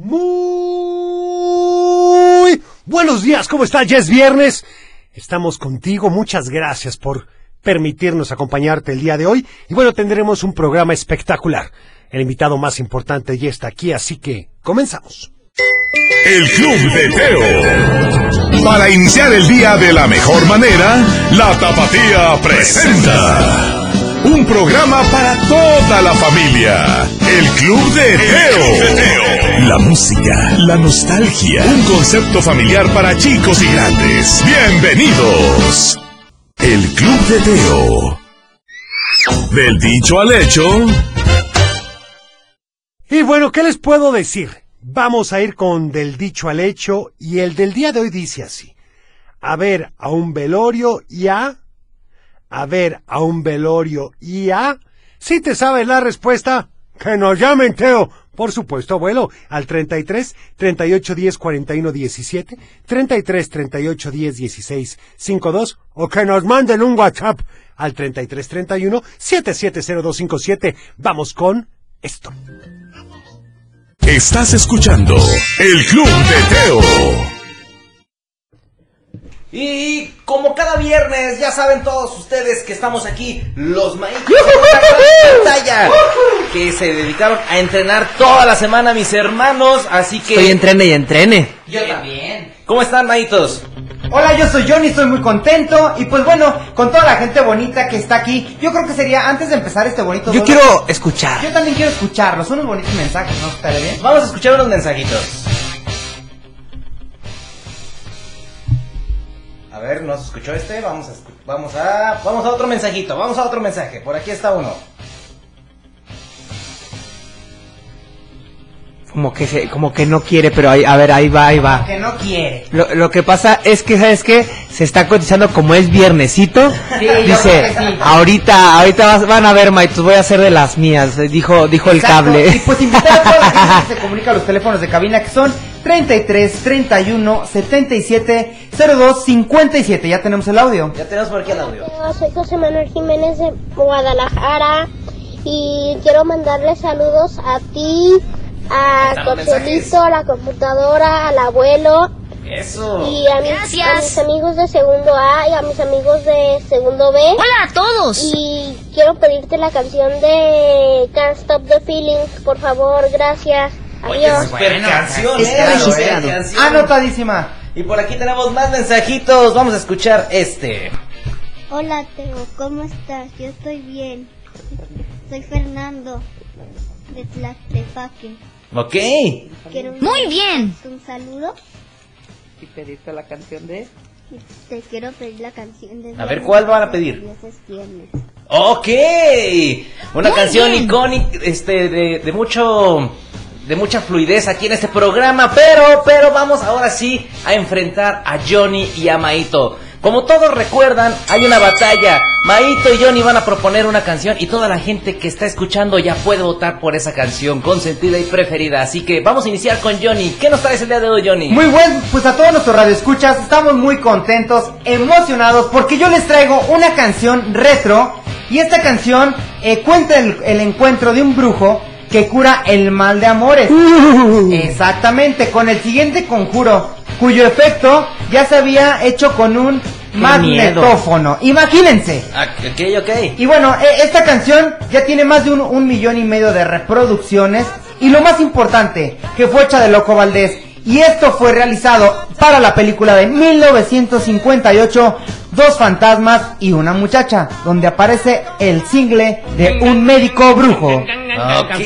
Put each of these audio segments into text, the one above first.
Muy buenos días, ¿cómo estás? Ya es viernes. Estamos contigo. Muchas gracias por permitirnos acompañarte el día de hoy. Y bueno, tendremos un programa espectacular. El invitado más importante ya está aquí, así que comenzamos. El Club de Teo. Para iniciar el día de la mejor manera, la Tapatía presenta. Un programa para toda la familia. El Club de Teo. La música, la nostalgia. Un concepto familiar para chicos y grandes. Bienvenidos. El Club de Teo. Del dicho al hecho. Y bueno, ¿qué les puedo decir? Vamos a ir con del dicho al hecho y el del día de hoy dice así. A ver a un velorio y a... A ver a un velorio y a... Si te sabes la respuesta, que nos llamen, Teo. Por supuesto, abuelo, al 33 38 10 41 17, 33 38 10 16 52 o que nos manden un WhatsApp al 33 31 770257. Vamos con esto. Estás escuchando El Club de Teo. Y como cada viernes, ya saben todos ustedes que estamos aquí, los maestros de pantalla, que se dedicaron a entrenar toda la semana mis hermanos, así que... Estoy entrene y entrene. Yo también. ¿Cómo están, maitos? Hola, yo soy Johnny, estoy muy contento y pues bueno, con toda la gente bonita que está aquí, yo creo que sería antes de empezar este bonito Yo quiero escuchar. yo también quiero escucharlos, unos bonitos mensajes, ¿no? ¿Estaría bien? Vamos a escuchar unos mensajitos. A ver, ¿no se escuchó este? Vamos a, vamos a, vamos a otro mensajito, vamos a otro mensaje. Por aquí está uno. Como que se, como que no quiere, pero ahí, a ver, ahí va, ahí va. Que no quiere. Lo, lo que pasa es que, ¿sabes qué? Se está cotizando como es viernesito. Sí, Dice, sí. ahorita, ahorita vas- van a ver, Maitos, voy a hacer de las mías, dijo, dijo el cable. Y pues invitar a toda la gente que se comunica a los teléfonos de cabina que son 33 31 77 02 57. Ya tenemos el audio. Ya tenemos por aquí el audio. Hola, Soy José Manuel Jiménez de Guadalajara y quiero mandarle saludos a ti, a mensajes. a la computadora, al abuelo Eso. y a mis, a mis amigos de segundo A y a mis amigos de segundo B. Hola a todos. Y quiero pedirte la canción de Can't Stop the Feelings, por favor, gracias. Adiós. Super canción, está eh, registrado. super canción. Anotadísima. Y por aquí tenemos más mensajitos. Vamos a escuchar este. Hola Teo, ¿cómo estás? Yo estoy bien. Soy Fernando de Tlaxtepaque. Ok. Quiero Muy bien. un saludo. ¿Y pediste la canción de? Te quiero pedir la canción de A ver, ¿cuál van a pedir? Ok. Una Muy canción icónica, este, de, de mucho, de mucha fluidez aquí en este programa, pero, pero vamos ahora sí a enfrentar a Johnny y a Maito. Como todos recuerdan, hay una batalla. Maito y Johnny van a proponer una canción y toda la gente que está escuchando ya puede votar por esa canción consentida y preferida. Así que vamos a iniciar con Johnny. ¿Qué nos traes el día de hoy, Johnny? Muy buen, pues a todos nuestros radioescuchas estamos muy contentos, emocionados, porque yo les traigo una canción retro y esta canción eh, cuenta el, el encuentro de un brujo que cura el mal de amores. Exactamente, con el siguiente conjuro, cuyo efecto ya se había hecho con un magnetófono. Imagínense. Ah, ok, ok. Y bueno, e- esta canción ya tiene más de un, un millón y medio de reproducciones. Y lo más importante, que fue hecha de Loco Valdés. Y esto fue realizado para la película de 1958, Dos fantasmas y una muchacha, donde aparece el single de un médico brujo. Ok,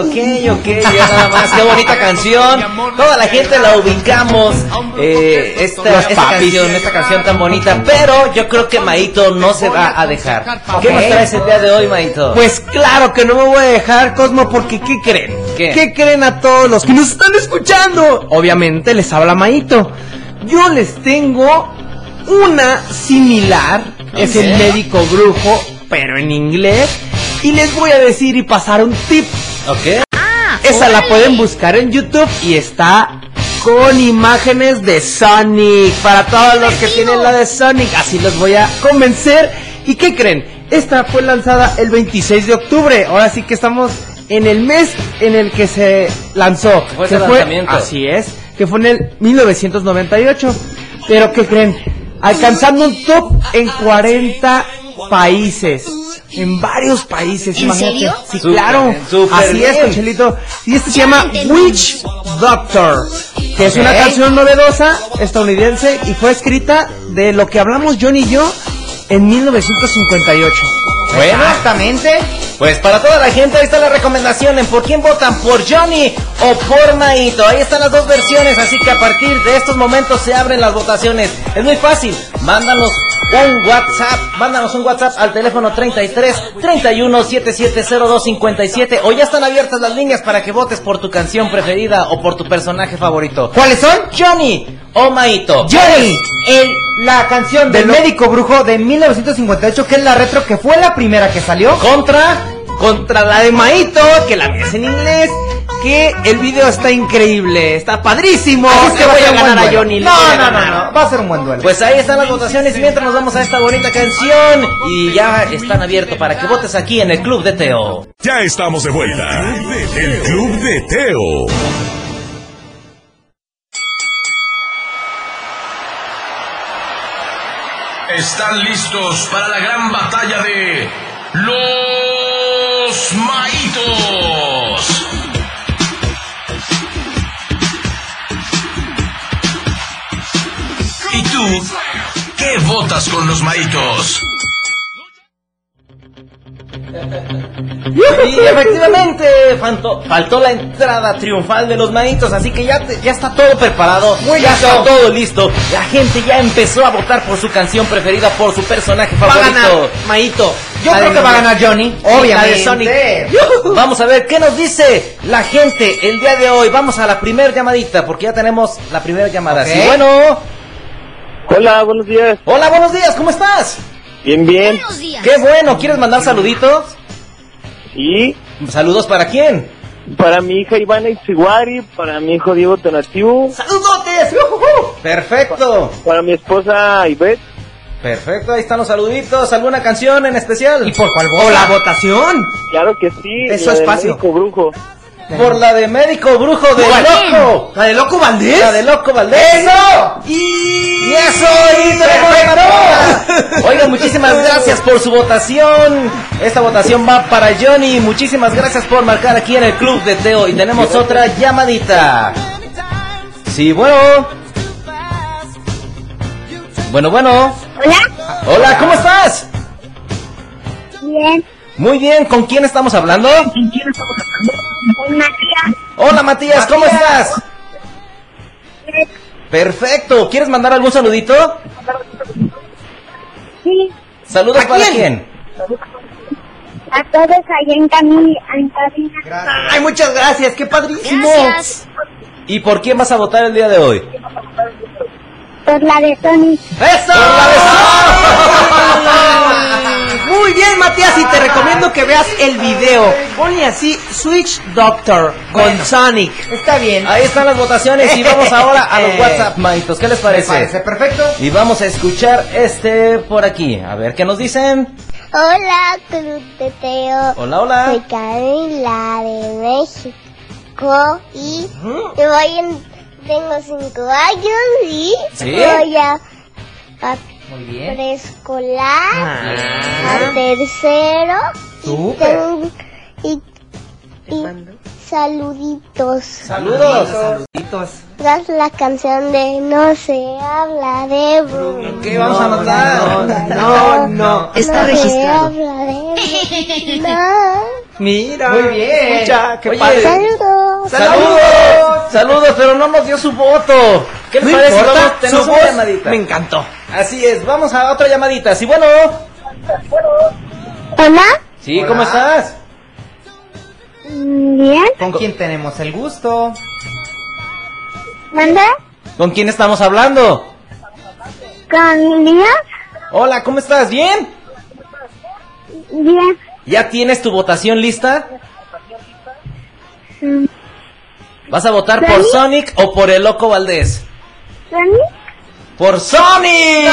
ok, ok, ya nada más, qué bonita canción. Toda la gente la ubicamos. Eh, esta, esta canción, esta canción tan bonita. Pero yo creo que Maito no se va a dejar. ¿Qué nos traes el día de hoy, Maito? Pues claro que no me voy a dejar, Cosmo, porque ¿qué creen? ¿Qué? creen a todos los que nos están escuchando? Obviamente les habla Maito. Yo les tengo una similar, es el médico brujo, pero en inglés. Y les voy a decir y pasar un tip. ok. Esa la pueden buscar en YouTube y está con imágenes de Sonic. Para todos los que tienen la de Sonic, así los voy a convencer. ¿Y qué creen? Esta fue lanzada el 26 de octubre. Ahora sí que estamos en el mes en el que se lanzó. Fue que lanzamiento. Así es, que fue en el 1998. Pero ¿qué creen? Alcanzando un top en 40 países. En varios países, ¿En imagínate. serio? Sí, claro. Así es, bien. Conchelito. Y este se llama Witch Doctor, que es una canción novedosa estadounidense y fue escrita de lo que hablamos John y yo en 1958. Bueno, Exactamente. Pues para toda la gente, ahí está la recomendación en por quién votan, por Johnny o por Maito. Ahí están las dos versiones, así que a partir de estos momentos se abren las votaciones. Es muy fácil, mándanos un WhatsApp, mándanos un WhatsApp al teléfono 33 31 7702 57 o ya están abiertas las líneas para que votes por tu canción preferida o por tu personaje favorito. ¿Cuáles son? Johnny o Maito. Johnny, el, la canción del De lo- médico brujo de 1958, que es la retro, que fue la primera que salió. Contra Contra la de Maito, que la ves en inglés, que el video está increíble, está padrísimo. Va voy a ganar a. Johnny. No, no, no, no, va a ser un buen duelo. Pues ahí están las votaciones y mientras nos vamos a esta bonita canción y ya están abiertos para que votes aquí en el Club de Teo. Ya estamos de vuelta. El Club de Teo. Están listos para la gran batalla de los maitos. Tú qué votas con los maitos? Y efectivamente faltó, faltó la entrada triunfal de los manitos, así que ya, te- ya está todo preparado, ya está todo listo. La gente ya empezó a votar por su canción preferida, por su personaje Va a favorito. ganar Maito. Yo creo que va a ganar Johnny, la de obviamente. Sonic. Vamos a ver qué nos dice la gente el día de hoy. Vamos a la primera llamadita, porque ya tenemos la primera llamada. Sí, bueno. Hola, buenos días. Hola, buenos días, ¿cómo estás? Bien, bien. Buenos días. Qué bueno, ¿quieres mandar saluditos? Y ¿Saludos para quién? para mi hija Ivana Itziguari, para mi hijo Diego Tonatiuh, ¡Saludotes! ¡Ujujú! Perfecto, para mi esposa Ivette. perfecto, ahí están los saluditos. ¿Alguna canción en especial? ¿Y por cuál O vota? la votación. Claro que sí. Eso es fácil. brujo. Por la de médico brujo de ¿Cuál? loco. ¿La de Loco Valdés? La de loco Valdés. ¡Eso! Y eso, y tenemos ganador. Oigan, muchísimas gracias por su votación. Esta votación va para Johnny. Muchísimas gracias por marcar aquí en el Club de Teo. Y tenemos otra llamadita. Sí, bueno. Bueno, bueno. Hola. Hola, ¿cómo estás? Bien. Muy bien, ¿con quién estamos hablando? Soy Matías. Hola, Matías, ¿cómo estás? Perfecto. ¿Quieres mandar algún saludito? Sí. Saludos ¿A para quién? quién? A todos allá en Cami, en cabina. Ay, muchas gracias, qué padrísimo. Gracias. ¿Y por quién vas a votar el día de hoy? Por la de Tony. ¡Eso! Muy veas el video. Ponle así Switch Doctor con Sonic. Está bien. Ahí están las votaciones y vamos ahora a los WhatsApp, maitos. ¿Qué les Me parece? parece perfecto. Y vamos a escuchar este por aquí. A ver qué nos dicen. Hola, Club de Teo. Hola, Soy hola. Camila de México y voy en, tengo cinco años y ¿Sí? voy a, a Muy bien. preescolar, Ah. a tercero Súper. y, y saluditos. Saludos. Saluditos. Das la canción de No se habla de Bruno. ¿Qué vamos a anotar? No, no. Está registrado. habla de Bruno. Mira. Muy bien. Escucha, qué Oye. padre. Saludos. Saludos. Saludos, pero no nos dio su voto. ¿Qué les No parece? importa, Vamos, tenemos su una voz llamadita. me encantó. Así es, vamos a otra llamadita. Sí, bueno. Hola. Sí, ¿cómo estás? Bien. ¿Con quién tenemos el gusto? ¿Manda? ¿Con quién estamos hablando? ¿Con Lías? Hola, ¿cómo estás? ¿Bien? Bien. ¿Ya tienes tu votación lista? Mm, ¿Vas a votar por Sonic o por el Loco Valdés? ¿Sonic? ¡Por Sonic!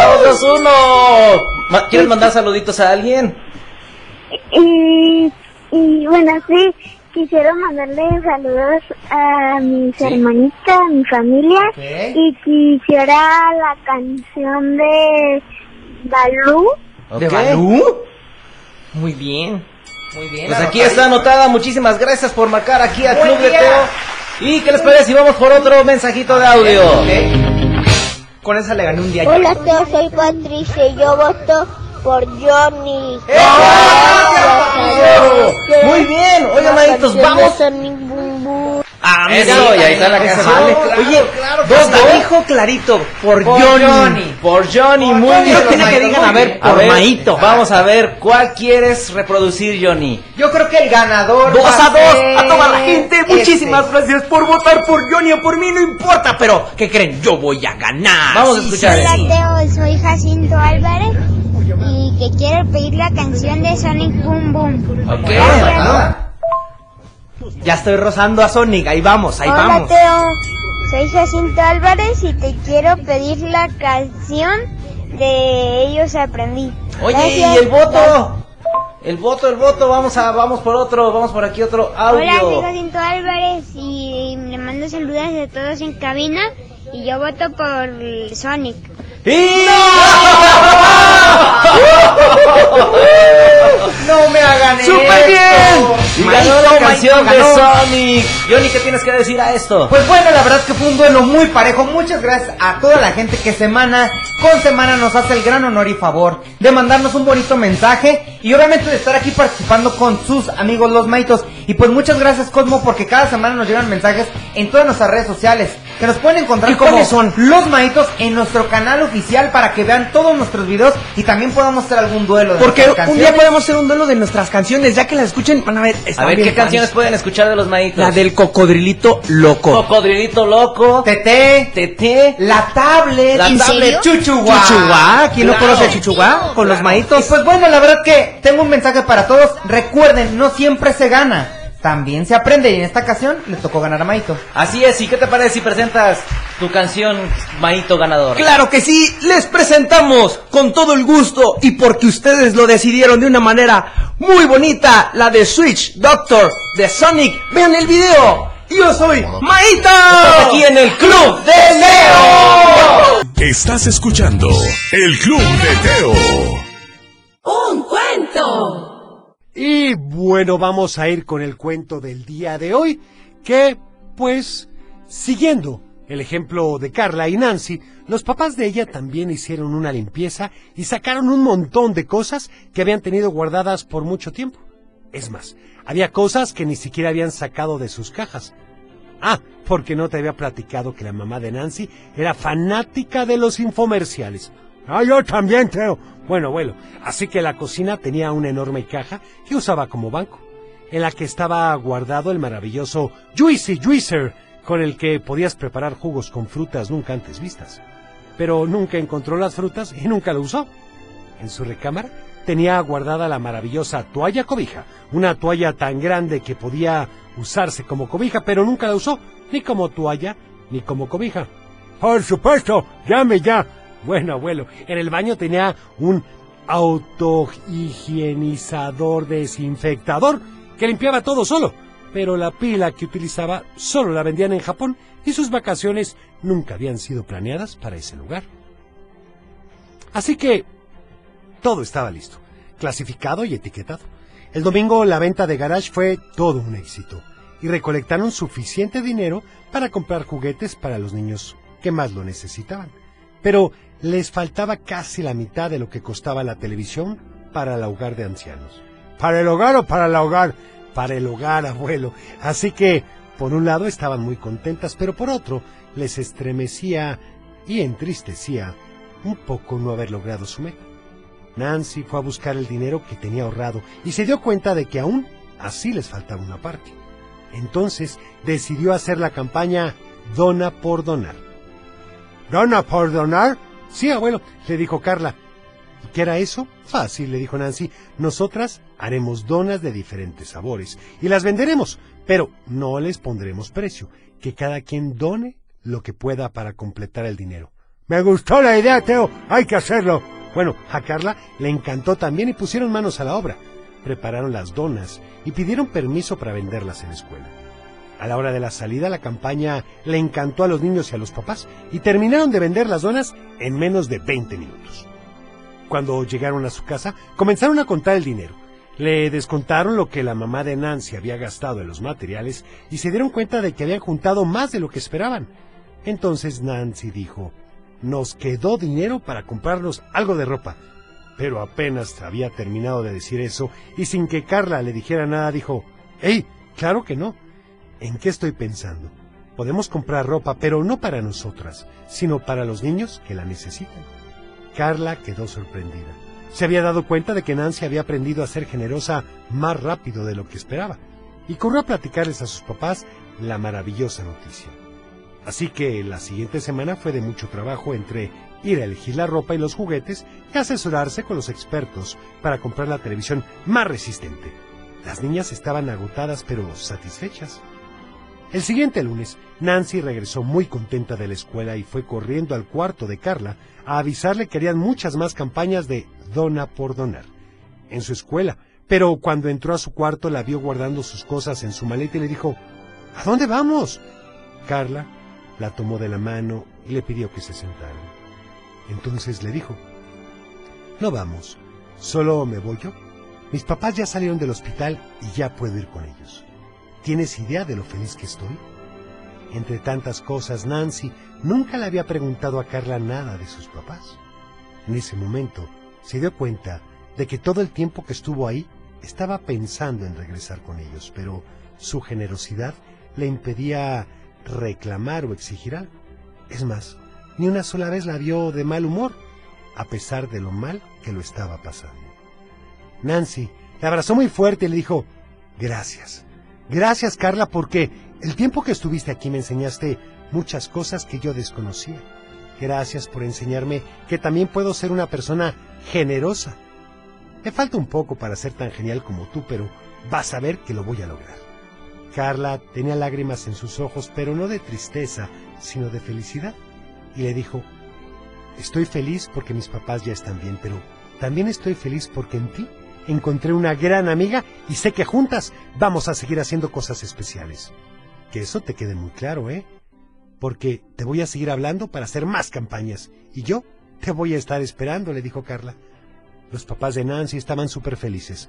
¡Vamos, dos, uno! Ma- ¿Quieres mandar saluditos a alguien? Y, y bueno, sí, quisiera mandarle saludos a mis hermanitas, a mi familia. Y quisiera la canción de Balú. ¿De Ok. Balú? Muy bien. Muy bien. Pues aquí está anotada. Muchísimas gracias por marcar aquí al Club de día. Teo. ¿Y qué les parece si vamos por otro mensajito de audio? Con esa le gané un día. Hola, Teo, soy Patricia y yo voto por Johnny. Muy bien. Oigan, maitos, vamos. Ah, Eso, y ahí está la canción. vale. Claro, Oye, claro dos, la dijo clarito. Por, Por Johnny. Johnny. Por Johnny, muy Johnny, bien. tiene que digan, a ver, bien. A por ver, Maito. Vamos a ver cuál quieres reproducir, Johnny. Yo creo que el ganador. Dos a dos a toda la gente. este. Muchísimas gracias por votar por Johnny o por mí, no importa. Pero, ¿qué creen? Yo voy a ganar. Vamos a escuchar. sí, sí. Teo, soy Jacinto Álvarez y que quiero pedir la canción de Sonic Boom Boom. Ok. Ya estoy rozando a Sonic. Ahí vamos, ahí Hola vamos. Teo, soy Jacinto Álvarez y te quiero pedir la canción de Ellos Aprendí. Oye, Gracias. ¿y el voto? El voto, el voto, vamos a, vamos por otro, vamos por aquí otro Hola, soy audio. Jacinto Álvarez y le mando saludos a todos en cabina y yo voto por Sonic. ¡Y- No me hagan ¡Súper esto. bien! Y ganó la canción de ganó. Sonic. Johnny, ¿qué tienes que decir a esto? Pues bueno, la verdad es que fue un duelo muy parejo. Muchas gracias a toda la gente que semana con semana nos hace el gran honor y favor de mandarnos un bonito mensaje y obviamente de estar aquí participando con sus amigos los maitos. Y pues muchas gracias Cosmo porque cada semana nos llegan mensajes en todas nuestras redes sociales que nos pueden encontrar ¿Y como son? los maitos en nuestro canal oficial para que vean todos nuestros videos y también podamos hacer algún duelo de Porque nuestras un día podemos hacer un duelo de nuestras canciones. Ya que las escuchen, van a ver. A ver, ¿qué canciones pueden escuchar de los maitos? La del cocodrilito loco. Cocodrilito Loco, Tete, Tete, la tablet, La ¿En tablet. Chuchuá. Chuchuá. ¿Quién no Claro. conoce a Chuchuá? Con los Y maitos. pues bueno, la verdad que tengo un mensaje para todos. Recuerden, no siempre se gana. También se aprende y en esta ocasión le tocó ganar a Maito. Así es, ¿y qué te parece si presentas tu canción Maito ganador? Claro que sí, les presentamos con todo el gusto y porque ustedes lo decidieron de una manera muy bonita, la de Switch Doctor de Sonic. Vean el video. Yo soy Maito. Aquí en el Club de Leo. Estás escuchando El Club de Teo. Y bueno, vamos a ir con el cuento del día de hoy, que pues, siguiendo el ejemplo de Carla y Nancy, los papás de ella también hicieron una limpieza y sacaron un montón de cosas que habían tenido guardadas por mucho tiempo. Es más, había cosas que ni siquiera habían sacado de sus cajas. Ah, porque no te había platicado que la mamá de Nancy era fanática de los infomerciales. Ah, yo también, Teo. Bueno, bueno, así que la cocina tenía una enorme caja que usaba como banco, en la que estaba guardado el maravilloso Juicy Juicer, con el que podías preparar jugos con frutas nunca antes vistas. Pero nunca encontró las frutas y nunca lo usó. En su recámara tenía guardada la maravillosa toalla cobija, una toalla tan grande que podía usarse como cobija, pero nunca la usó, ni como toalla, ni como cobija. Por supuesto, llame ya. Bueno, abuelo, en el baño tenía un autohigienizador desinfectador que limpiaba todo solo, pero la pila que utilizaba solo la vendían en Japón y sus vacaciones nunca habían sido planeadas para ese lugar. Así que todo estaba listo, clasificado y etiquetado. El domingo la venta de garage fue todo un éxito y recolectaron suficiente dinero para comprar juguetes para los niños que más lo necesitaban. Pero les faltaba casi la mitad de lo que costaba la televisión para el hogar de ancianos. ¿Para el hogar o para el hogar? Para el hogar, abuelo. Así que, por un lado estaban muy contentas, pero por otro les estremecía y entristecía un poco no haber logrado su meta. Nancy fue a buscar el dinero que tenía ahorrado y se dio cuenta de que aún así les faltaba una parte. Entonces decidió hacer la campaña Dona por Donar. ¿Dona por donar? Sí, abuelo, le dijo Carla. ¿Y qué era eso? Fácil, le dijo Nancy. Nosotras haremos donas de diferentes sabores y las venderemos, pero no les pondremos precio. Que cada quien done lo que pueda para completar el dinero. Me gustó la idea, Teo. Hay que hacerlo. Bueno, a Carla le encantó también y pusieron manos a la obra. prepararon las donas y pidieron permiso para venderlas en la escuela. A la hora de la salida, la campaña le encantó a los niños y a los papás y terminaron de vender las donas en menos de 20 minutos. Cuando llegaron a su casa, comenzaron a contar el dinero. Le descontaron lo que la mamá de Nancy había gastado en los materiales y se dieron cuenta de que habían juntado más de lo que esperaban. Entonces Nancy dijo, nos quedó dinero para comprarnos algo de ropa. Pero apenas había terminado de decir eso y sin que Carla le dijera nada dijo, ¡Ey! Claro que no. ¿En qué estoy pensando? Podemos comprar ropa, pero no para nosotras, sino para los niños que la necesitan. Carla quedó sorprendida. Se había dado cuenta de que Nancy había aprendido a ser generosa más rápido de lo que esperaba, y corrió a platicarles a sus papás la maravillosa noticia. Así que la siguiente semana fue de mucho trabajo entre ir a elegir la ropa y los juguetes y asesorarse con los expertos para comprar la televisión más resistente. Las niñas estaban agotadas pero satisfechas. El siguiente lunes, Nancy regresó muy contenta de la escuela y fue corriendo al cuarto de Carla a avisarle que harían muchas más campañas de dona por donar en su escuela. Pero cuando entró a su cuarto la vio guardando sus cosas en su maleta y le dijo, ¿A dónde vamos? Carla la tomó de la mano y le pidió que se sentara. Entonces le dijo, No vamos, solo me voy yo. Mis papás ya salieron del hospital y ya puedo ir con ellos. ¿Tienes idea de lo feliz que estoy? Entre tantas cosas, Nancy nunca le había preguntado a Carla nada de sus papás. En ese momento se dio cuenta de que todo el tiempo que estuvo ahí estaba pensando en regresar con ellos, pero su generosidad le impedía reclamar o exigir algo. Es más, ni una sola vez la vio de mal humor, a pesar de lo mal que lo estaba pasando. Nancy le abrazó muy fuerte y le dijo, gracias. Gracias, Carla, porque el tiempo que estuviste aquí me enseñaste muchas cosas que yo desconocía. Gracias por enseñarme que también puedo ser una persona generosa. Me falta un poco para ser tan genial como tú, pero vas a ver que lo voy a lograr. Carla tenía lágrimas en sus ojos, pero no de tristeza, sino de felicidad. Y le dijo, estoy feliz porque mis papás ya están bien, pero también estoy feliz porque en ti encontré una gran amiga y sé que juntas vamos a seguir haciendo cosas especiales. Que eso te quede muy claro, ¿eh? Porque te voy a seguir hablando para hacer más campañas. Y yo te voy a estar esperando, le dijo Carla. Los papás de Nancy estaban súper felices,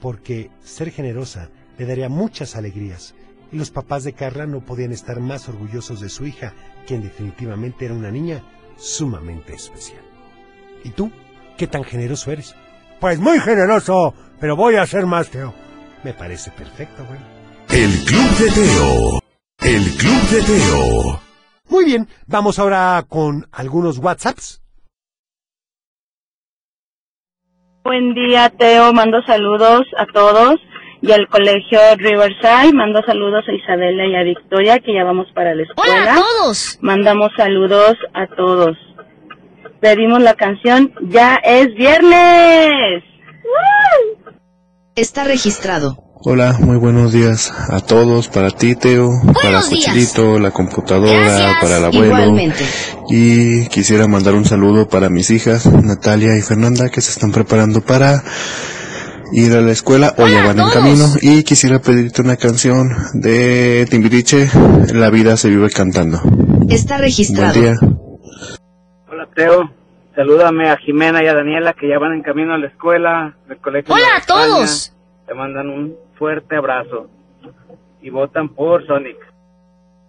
porque ser generosa le daría muchas alegrías. Y los papás de Carla no podían estar más orgullosos de su hija, quien definitivamente era una niña sumamente especial. ¿Y tú? ¿Qué tan generoso eres? Pues muy generoso, pero voy a ser más Teo. Me parece perfecto, güey. El Club de Teo. El Club de Teo. Muy bien, vamos ahora con algunos WhatsApps. Buen día, Teo. Mando saludos a todos y al colegio Riverside. Mando saludos a Isabela y a Victoria, que ya vamos para la escuela. ¡Hola a todos! Mandamos saludos a todos. Pedimos la canción Ya es viernes. Está registrado. Hola, muy buenos días a todos, para ti Teo, para. Cochilito, la computadora, Gracias. para el abuelo. Igualmente. Y quisiera mandar un saludo para mis hijas, Natalia y Fernanda, que se están preparando para ir a la escuela o ya van en camino. Y quisiera pedirte una canción de Timbiriche, La vida se vive cantando. Está Buen registrado. día. Hola, Teo. Salúdame a Jimena y a Daniela que ya van en camino a la escuela, del colegio. ¡Hola a todos! Te mandan un fuerte abrazo. Y votan por Sonic.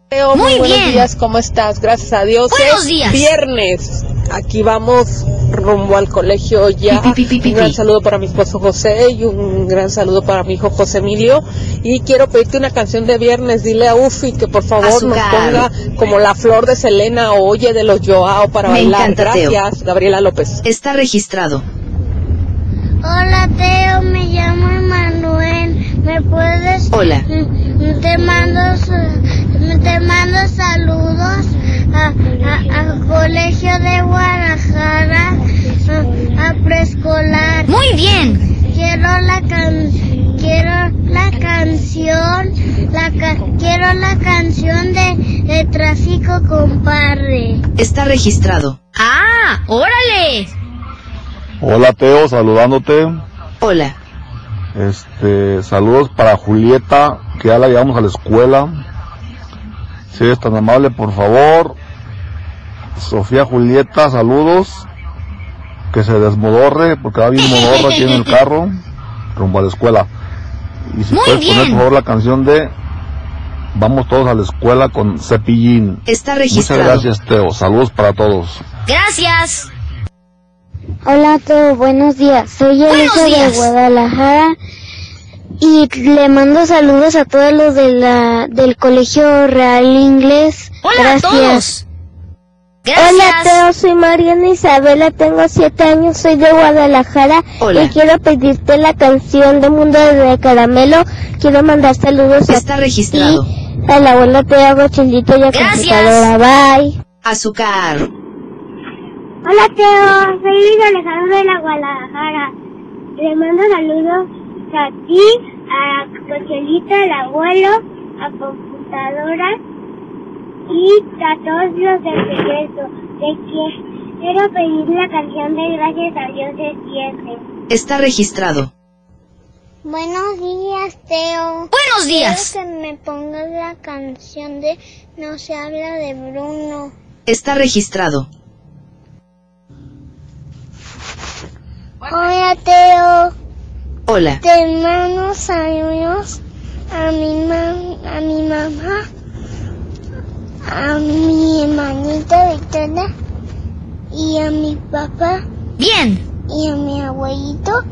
Teo, Muy buenos bien. días, ¿cómo estás? Gracias a Dios. Buenos es días. viernes. Aquí vamos rumbo al colegio ya. Pi, pi, pi, pi, un gran saludo para mi esposo José y un gran saludo para mi hijo José Emilio. Y quiero pedirte una canción de viernes. Dile a Ufi que por favor nos ponga como la flor de Selena o Oye de los Joao para Me bailar. encanta, Teo. Gracias, Gabriela López. Está registrado. Hola Teo, me llamo Manuel. ¿Me puedes? Hola. Te mando, te mando saludos a, a- al colegio de Guadalajara, a, a preescolar. Muy bien. Quiero la can, quiero la canción, la ca- quiero la canción de, de tráfico compadre. Está registrado. ¡Ah! ¡Órale! Hola Teo, saludándote. Hola. Este, saludos para Julieta, que ya la llevamos a la escuela. Si eres tan amable, por favor. Sofía Julieta, saludos. Que se desmodorre, porque va bien modorra aquí en el carro, rumbo a la escuela. Y si Muy puedes poner, por favor, la canción de Vamos todos a la escuela con Cepillín. Está Muchas registrado. gracias, Teo. Saludos para todos. Gracias. Hola a todos, buenos días. Soy Elisa de. Guadalajara y le mando saludos a todos los de la, del Colegio Real Inglés. Hola Gracias. a todos. Hola Teo, soy Mariana Isabela, tengo siete años, soy de Guadalajara Hola. y quiero pedirte la canción de Mundo de Caramelo. Quiero mandar saludos Está a registrado. ti, a la abuela Teo Gochelito y a Gracias. computadora. Bye. Azúcar. Hola Teo, soy Luis Alejandro de la Guadalajara. Le mando saludos a ti, a Cochelito, al abuelo, a computadora y a todos los del regreso. De que quiero pedir la canción de Gracias a Dios de siete. Está registrado. Buenos días Teo. Buenos días. Quiero que me pongas la canción de No se habla de Bruno. Está registrado. Hola Teo. Hola. Te mando saludos a mi, mam- a mi mamá, a mi hermanita Victoria y a mi papá Bien. y a mi abuelito.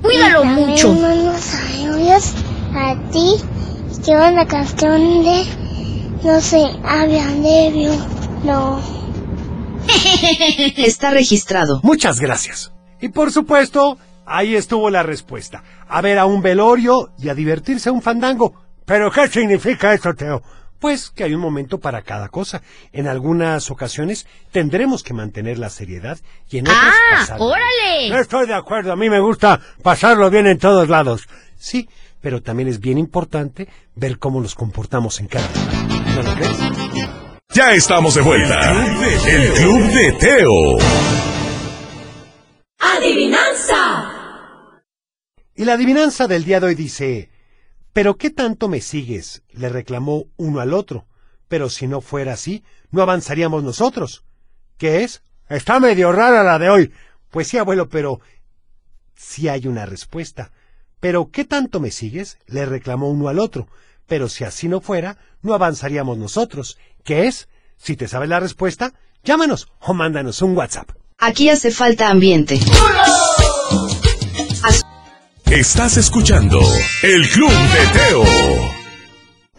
Cuídalo Y mucho. mando saludos a ti. Quiero la canción de No sé, hablan de No. Está registrado. Muchas gracias. Y por supuesto, ahí estuvo la respuesta. A ver a un velorio y a divertirse a un fandango. ¿Pero qué significa eso, Teo? Pues que hay un momento para cada cosa. En algunas ocasiones tendremos que mantener la seriedad y en otras ¡Ah! pasarlo. ¡Órale! Estoy de acuerdo, a mí me gusta pasarlo bien en todos lados. Sí, pero también es bien importante ver cómo nos comportamos en cada lugar. ¿No lo crees? Ya estamos de vuelta. El Club de Teo. Adivinanza. Y la adivinanza del día de hoy dice, ¿pero qué tanto me sigues? le reclamó uno al otro. Pero si no fuera así, no avanzaríamos nosotros. ¿Qué es? Está medio rara la de hoy. Pues sí, abuelo, pero sí hay una respuesta. ¿Pero qué tanto me sigues? le reclamó uno al otro. Pero si así no fuera, no avanzaríamos nosotros. ¿Qué es? Si te sabes la respuesta, llámanos o mándanos un WhatsApp. Aquí hace falta ambiente. Estás escuchando El Club de Teo.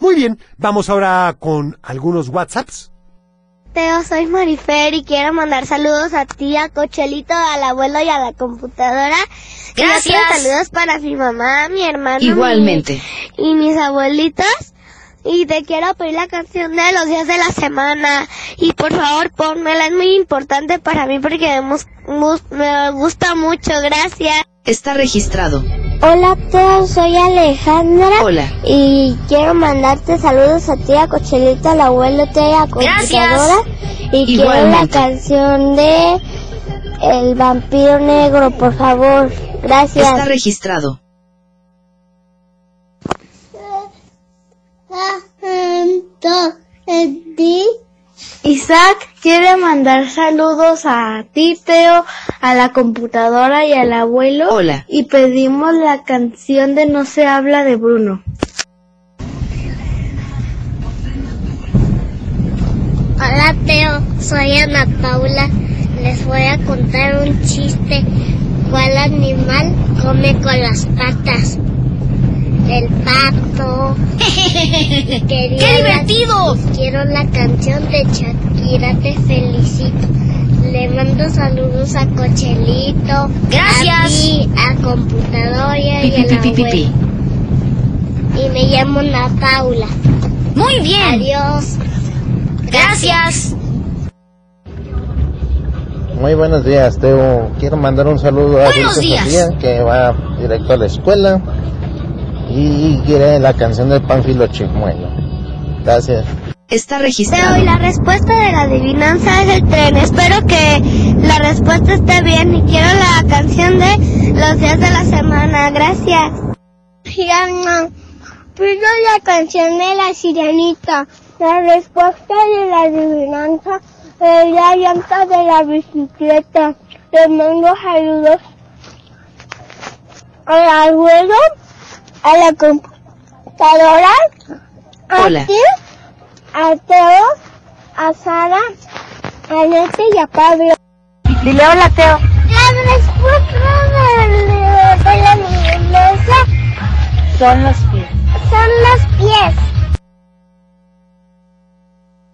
Muy bien, vamos ahora con algunos WhatsApps. Teo, soy Marifer y quiero mandar saludos a ti, a Cochelito, al abuelo y a la computadora. Gracias. Y saludos para mi mamá, mi hermano. Igualmente. mi- y mis abuelitos. Y te quiero pedir la canción de los días de la semana. Y por favor, pónmela. Es muy importante para mí porque me gusta mucho. Gracias. Está registrado. Hola, Teo. Soy Alejandra. Hola. Y quiero mandarte saludos a ti, a Cochelito, al abuelo, te a computadora. Y quiero la canción de El vampiro negro, por favor. Gracias. Está registrado. Isaac quiere mandar saludos a ti, Teo, a la computadora y al abuelo. Hola. Y pedimos la canción de No se habla de Bruno. Hola, Teo. Soy Ana Paula. Les voy a contar un chiste. ¿Cuál animal come con las patas? El pato. ¡Qué divertido! Quiero la canción de Shakira, te felicito. Le mando saludos a Cochelito. Gracias. A a computadora y Pi, pi, a pi, la pi. Y me llamo Ana Paula. Muy bien. Adiós. Gracias. Muy buenos días, Teo. Quiero mandar un saludo a Buenos Dulce días. Sofía, que va directo a la escuela. Y quiere la canción del Pánfilo Chimuelo. Gracias. está Pero y registrado. la respuesta de la adivinanza es el tren. Espero que la respuesta esté bien y quiero la canción de los días de la semana. Gracias. Gianna, pido la canción de la sirenita. La respuesta de la adivinanza es la llanta de la bicicleta. Les mando saludos al abuelo, a la computadora, a Hola. ti, a Teo, a Sara, a Nete y a Pablo. Dile hola, Teo. La respuesta de, de la adivinanza Son los pies. son los pies.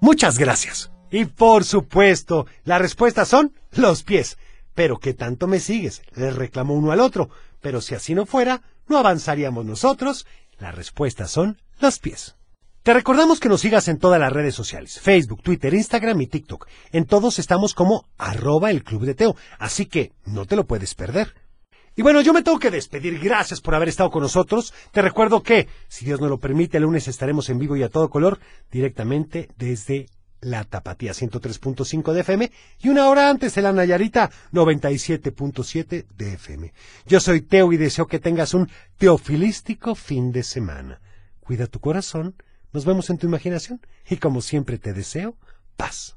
Muchas gracias. Y por supuesto, las respuestas son los pies. Pero ¿qué tanto me sigues? Les reclamó uno al otro. Pero si así no fuera, no avanzaríamos nosotros. Las respuestas son los pies. Te recordamos que nos sigas en todas las redes sociales, Facebook, Twitter, Instagram y TikTok. En todos estamos como arroba el Club de Teo, así que no te lo puedes perder. Y bueno, yo me tengo que despedir. Gracias por haber estado con nosotros. Te recuerdo que, si Dios nos lo permite, el lunes estaremos en vivo y a todo color, directamente desde la Tapatía 103.5 de FM y una hora antes de la Nayarita 97.7 de FM. Yo soy Teo y deseo que tengas un teofilístico fin de semana. Cuida tu corazón, nos vemos en tu imaginación y como siempre te deseo paz.